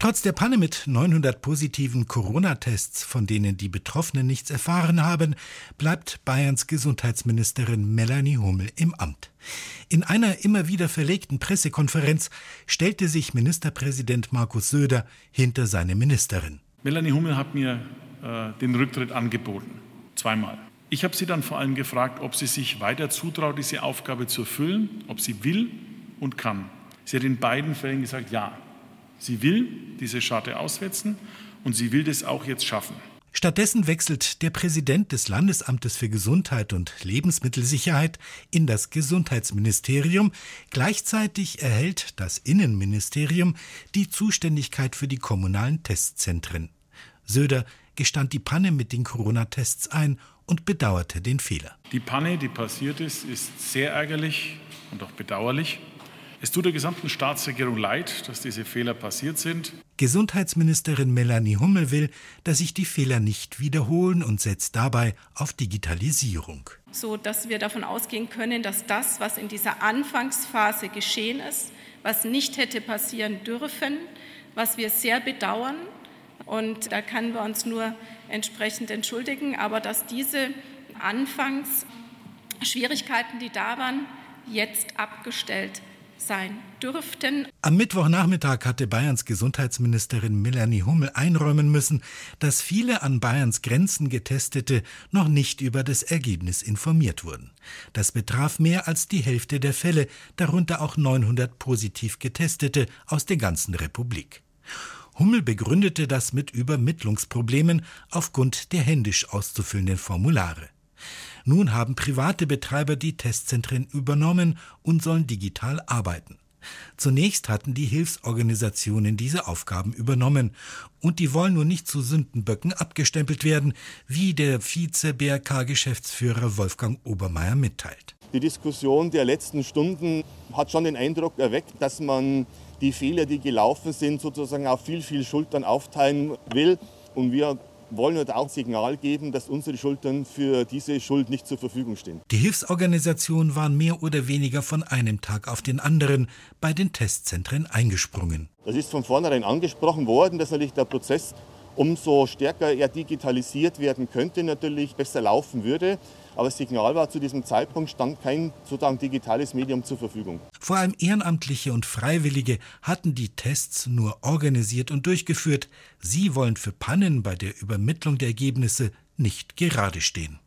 Trotz der Panne mit 900 positiven Corona-Tests, von denen die Betroffenen nichts erfahren haben, bleibt Bayerns Gesundheitsministerin Melanie Hummel im Amt. In einer immer wieder verlegten Pressekonferenz stellte sich Ministerpräsident Markus Söder hinter seine Ministerin. Melanie Hummel hat mir äh, den Rücktritt angeboten. Zweimal. Ich habe sie dann vor allem gefragt, ob sie sich weiter zutraut, diese Aufgabe zu erfüllen, ob sie will und kann. Sie hat in beiden Fällen gesagt, ja, Sie will diese Scharte auswetzen und sie will das auch jetzt schaffen. Stattdessen wechselt der Präsident des Landesamtes für Gesundheit und Lebensmittelsicherheit in das Gesundheitsministerium. Gleichzeitig erhält das Innenministerium die Zuständigkeit für die kommunalen Testzentren. Söder gestand die Panne mit den Corona-Tests ein und bedauerte den Fehler. Die Panne, die passiert ist, ist sehr ärgerlich und auch bedauerlich. Es tut der gesamten Staatsregierung leid, dass diese Fehler passiert sind. Gesundheitsministerin Melanie Hummel will, dass sich die Fehler nicht wiederholen und setzt dabei auf Digitalisierung. So dass wir davon ausgehen können, dass das, was in dieser Anfangsphase geschehen ist, was nicht hätte passieren dürfen, was wir sehr bedauern, und da können wir uns nur entsprechend entschuldigen, aber dass diese Anfangsschwierigkeiten, die da waren, jetzt abgestellt sein dürften. Am Mittwochnachmittag hatte Bayerns Gesundheitsministerin Melanie Hummel einräumen müssen, dass viele an Bayerns Grenzen Getestete noch nicht über das Ergebnis informiert wurden. Das betraf mehr als die Hälfte der Fälle, darunter auch 900 positiv Getestete aus der ganzen Republik. Hummel begründete das mit Übermittlungsproblemen aufgrund der händisch auszufüllenden Formulare. Nun haben private Betreiber die Testzentren übernommen und sollen digital arbeiten. Zunächst hatten die Hilfsorganisationen diese Aufgaben übernommen, und die wollen nun nicht zu Sündenböcken abgestempelt werden, wie der Vize-BRK-Geschäftsführer Wolfgang Obermeier mitteilt. Die Diskussion der letzten Stunden hat schon den Eindruck erweckt, dass man die Fehler, die gelaufen sind, sozusagen auf viel, viel Schultern aufteilen will. Und wir wollen heute auch Signal geben, dass unsere Schultern für diese Schuld nicht zur Verfügung stehen. Die Hilfsorganisationen waren mehr oder weniger von einem Tag auf den anderen bei den Testzentren eingesprungen. Das ist von vornherein angesprochen worden, dass natürlich der Prozess umso stärker er digitalisiert werden könnte, natürlich besser laufen würde. Aber das Signal war, zu diesem Zeitpunkt stand kein sozusagen digitales Medium zur Verfügung. Vor allem Ehrenamtliche und Freiwillige hatten die Tests nur organisiert und durchgeführt. Sie wollen für Pannen bei der Übermittlung der Ergebnisse nicht gerade stehen.